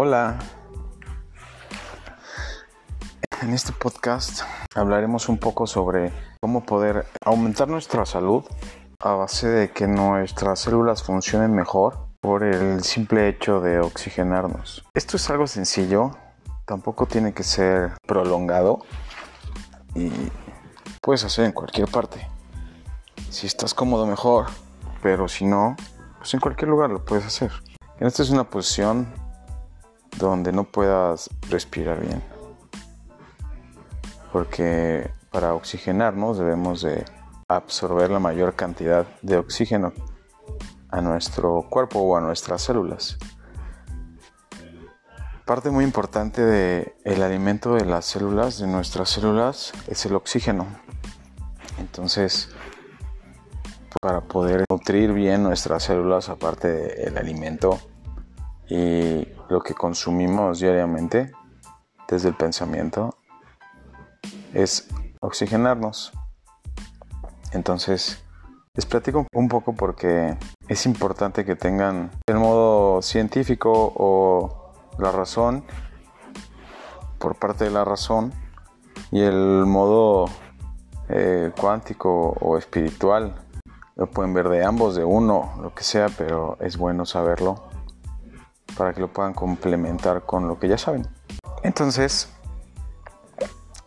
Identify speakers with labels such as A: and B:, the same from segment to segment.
A: Hola. En este podcast hablaremos un poco sobre cómo poder aumentar nuestra salud a base de que nuestras células funcionen mejor por el simple hecho de oxigenarnos. Esto es algo sencillo, tampoco tiene que ser prolongado y puedes hacer en cualquier parte. Si estás cómodo mejor, pero si no, pues en cualquier lugar lo puedes hacer. En esta es una posición donde no puedas respirar bien. Porque para oxigenarnos debemos de absorber la mayor cantidad de oxígeno a nuestro cuerpo o a nuestras células. Parte muy importante del el alimento de las células, de nuestras células, es el oxígeno. Entonces, para poder nutrir bien nuestras células, aparte del alimento y lo que consumimos diariamente, desde el pensamiento, es oxigenarnos. Entonces, les platico un poco porque es importante que tengan el modo científico o la razón por parte de la razón y el modo eh, cuántico o espiritual. Lo pueden ver de ambos, de uno, lo que sea, pero es bueno saberlo para que lo puedan complementar con lo que ya saben. Entonces,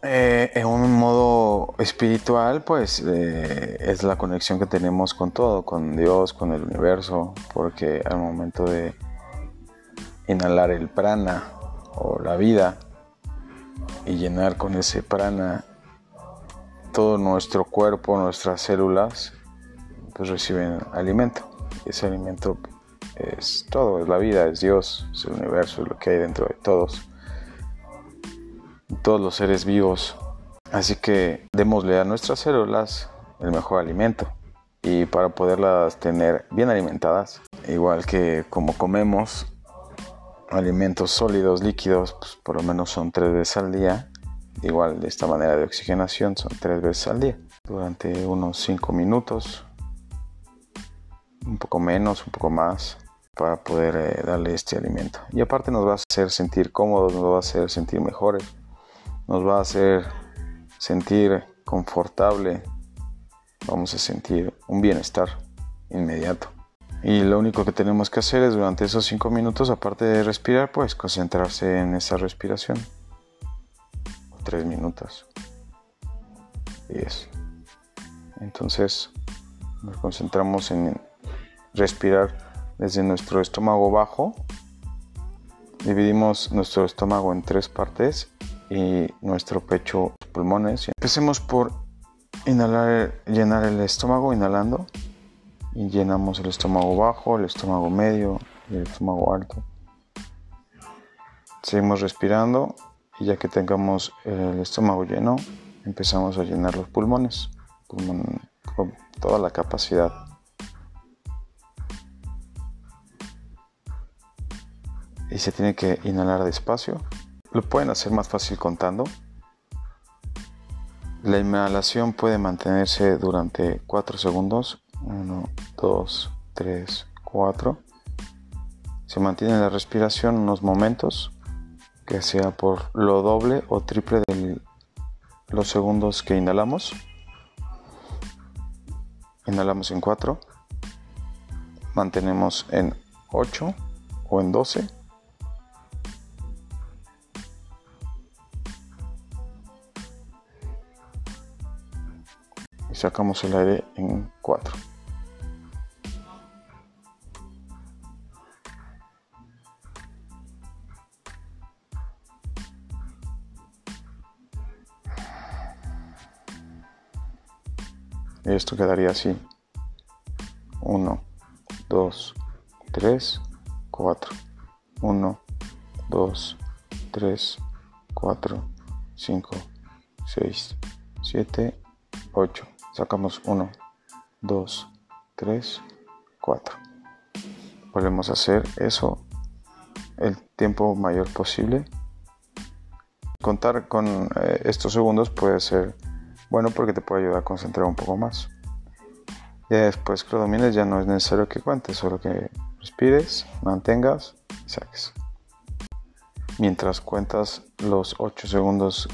A: eh, en un modo espiritual, pues eh, es la conexión que tenemos con todo, con Dios, con el universo, porque al momento de inhalar el prana o la vida y llenar con ese prana todo nuestro cuerpo, nuestras células, pues reciben alimento. Ese alimento es todo, es la vida, es Dios, es el universo, es lo que hay dentro de todos todos los seres vivos. Así que démosle a nuestras células el mejor alimento y para poderlas tener bien alimentadas, igual que como comemos alimentos sólidos, líquidos, pues por lo menos son tres veces al día. Igual de esta manera de oxigenación son tres veces al día durante unos cinco minutos, un poco menos, un poco más para poder eh, darle este alimento. Y aparte nos va a hacer sentir cómodos, nos va a hacer sentir mejores nos va a hacer sentir confortable, vamos a sentir un bienestar inmediato. Y lo único que tenemos que hacer es durante esos 5 minutos, aparte de respirar, pues concentrarse en esa respiración. 3 minutos. Y eso. Entonces nos concentramos en respirar desde nuestro estómago bajo. Dividimos nuestro estómago en tres partes y nuestro pecho, pulmones. Empecemos por llenar el estómago, inhalando. Y llenamos el estómago bajo, el estómago medio y el estómago alto. Seguimos respirando y ya que tengamos el estómago lleno, empezamos a llenar los pulmones con toda la capacidad. Y se tiene que inhalar despacio lo pueden hacer más fácil contando. La inhalación puede mantenerse durante 4 segundos. 1, 2, 3, 4. Se mantiene la respiración unos momentos, que sea por lo doble o triple de los segundos que inhalamos. Inhalamos en 4. Mantenemos en 8 o en 12 sacamos el aire en 4. Esto quedaría así. 1, 2, 3, 4. 1, 2, 3, 4, 5, 6, 7, 8 sacamos 1, 2, 3, 4. Volvemos a hacer eso el tiempo mayor posible. Contar con eh, estos segundos puede ser bueno porque te puede ayudar a concentrar un poco más. Y después que lo domines ya no es necesario que cuentes, solo que respires, mantengas y saques. Mientras cuentas los 8 segundos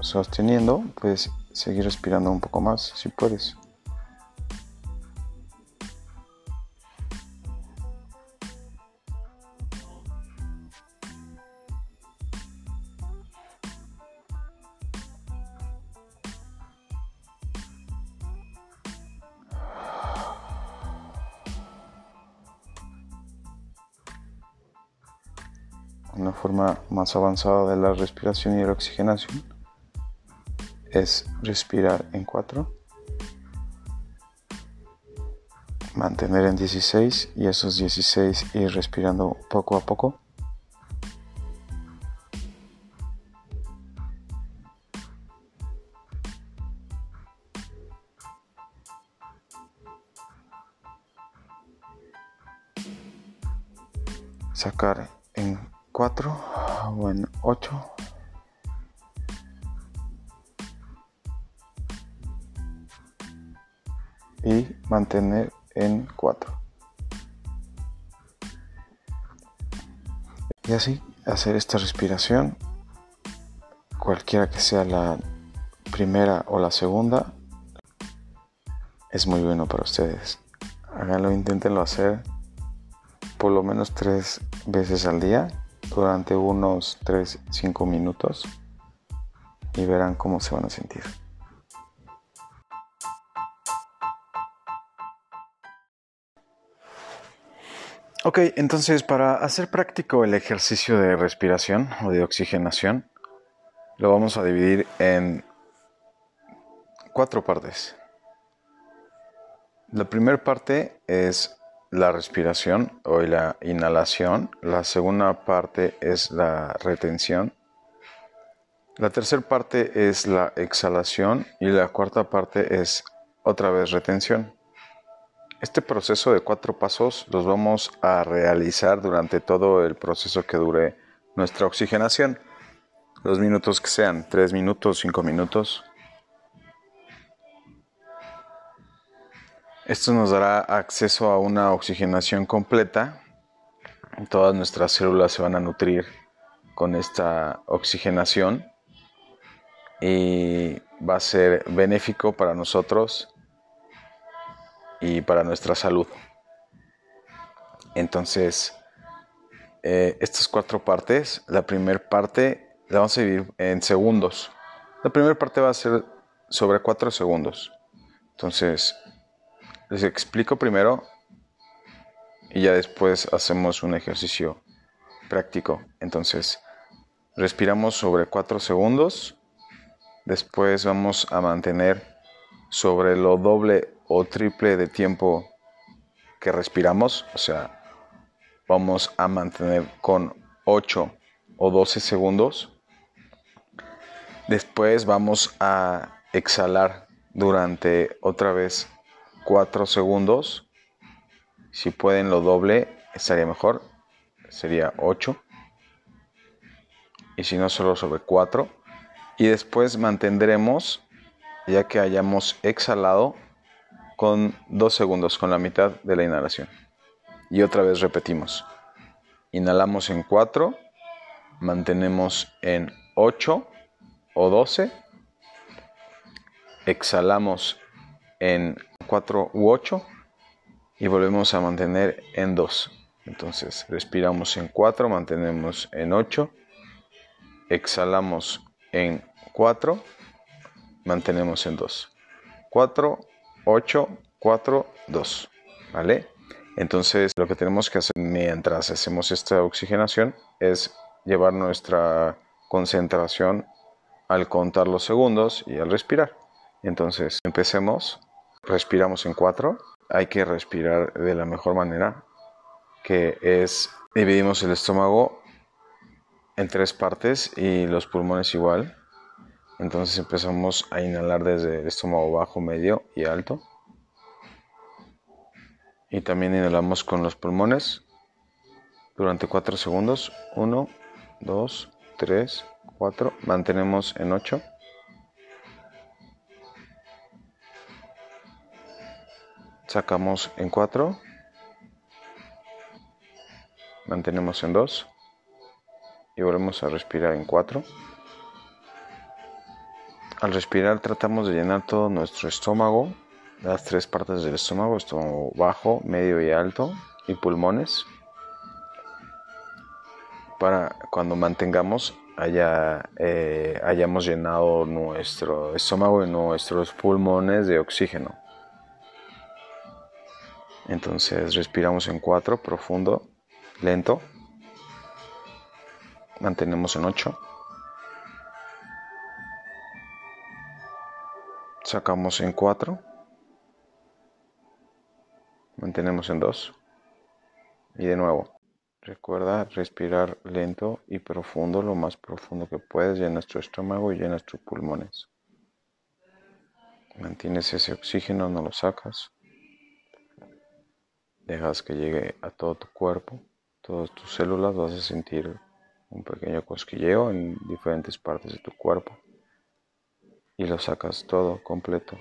A: sosteniendo, puedes seguir respirando un poco más si puedes. una forma más avanzada de la respiración y la oxigenación es respirar en 4, mantener en 16 y esos 16 ir respirando poco a poco. sacar en 4 o en 8 y mantener en 4 y así hacer esta respiración cualquiera que sea la primera o la segunda es muy bueno para ustedes háganlo inténtenlo hacer por lo menos tres veces al día durante unos 3-5 minutos y verán cómo se van a sentir. Ok, entonces para hacer práctico el ejercicio de respiración o de oxigenación, lo vamos a dividir en cuatro partes. La primera parte es la respiración o la inhalación. La segunda parte es la retención. La tercera parte es la exhalación y la cuarta parte es otra vez retención. Este proceso de cuatro pasos los vamos a realizar durante todo el proceso que dure nuestra oxigenación. Los minutos que sean, tres minutos, cinco minutos. Esto nos dará acceso a una oxigenación completa. Todas nuestras células se van a nutrir con esta oxigenación y va a ser benéfico para nosotros y para nuestra salud. Entonces, eh, estas cuatro partes, la primera parte la vamos a dividir en segundos. La primera parte va a ser sobre cuatro segundos. Entonces, les explico primero y ya después hacemos un ejercicio práctico. Entonces, respiramos sobre 4 segundos. Después vamos a mantener sobre lo doble o triple de tiempo que respiramos. O sea, vamos a mantener con 8 o 12 segundos. Después vamos a exhalar durante otra vez 4 segundos. Si pueden lo doble, estaría mejor. Sería 8. Y si no, solo sobre 4. Y después mantendremos, ya que hayamos exhalado, con 2 segundos, con la mitad de la inhalación. Y otra vez repetimos. Inhalamos en 4, mantenemos en 8 o 12, exhalamos en 4 u 8 y volvemos a mantener en 2. Entonces respiramos en 4, mantenemos en 8, exhalamos en 4, mantenemos en 2. 4, 8, 4, 2. ¿Vale? Entonces lo que tenemos que hacer mientras hacemos esta oxigenación es llevar nuestra concentración al contar los segundos y al respirar. Entonces empecemos respiramos en cuatro. Hay que respirar de la mejor manera, que es dividimos el estómago en tres partes y los pulmones igual. Entonces empezamos a inhalar desde el estómago bajo, medio y alto. Y también inhalamos con los pulmones durante cuatro segundos. Uno, dos, tres, cuatro. Mantenemos en ocho. sacamos en 4, mantenemos en 2 y volvemos a respirar en 4. Al respirar tratamos de llenar todo nuestro estómago, las tres partes del estómago, estómago bajo, medio y alto, y pulmones, para cuando mantengamos eh, hayamos llenado nuestro estómago y nuestros pulmones de oxígeno. Entonces respiramos en 4, profundo, lento. Mantenemos en 8. Sacamos en 4. Mantenemos en 2. Y de nuevo. Recuerda respirar lento y profundo, lo más profundo que puedes, en nuestro estómago y en nuestros pulmones. Mantienes ese oxígeno, no lo sacas. Dejas que llegue a todo tu cuerpo, todas tus células, vas a sentir un pequeño cosquilleo en diferentes partes de tu cuerpo y lo sacas todo completo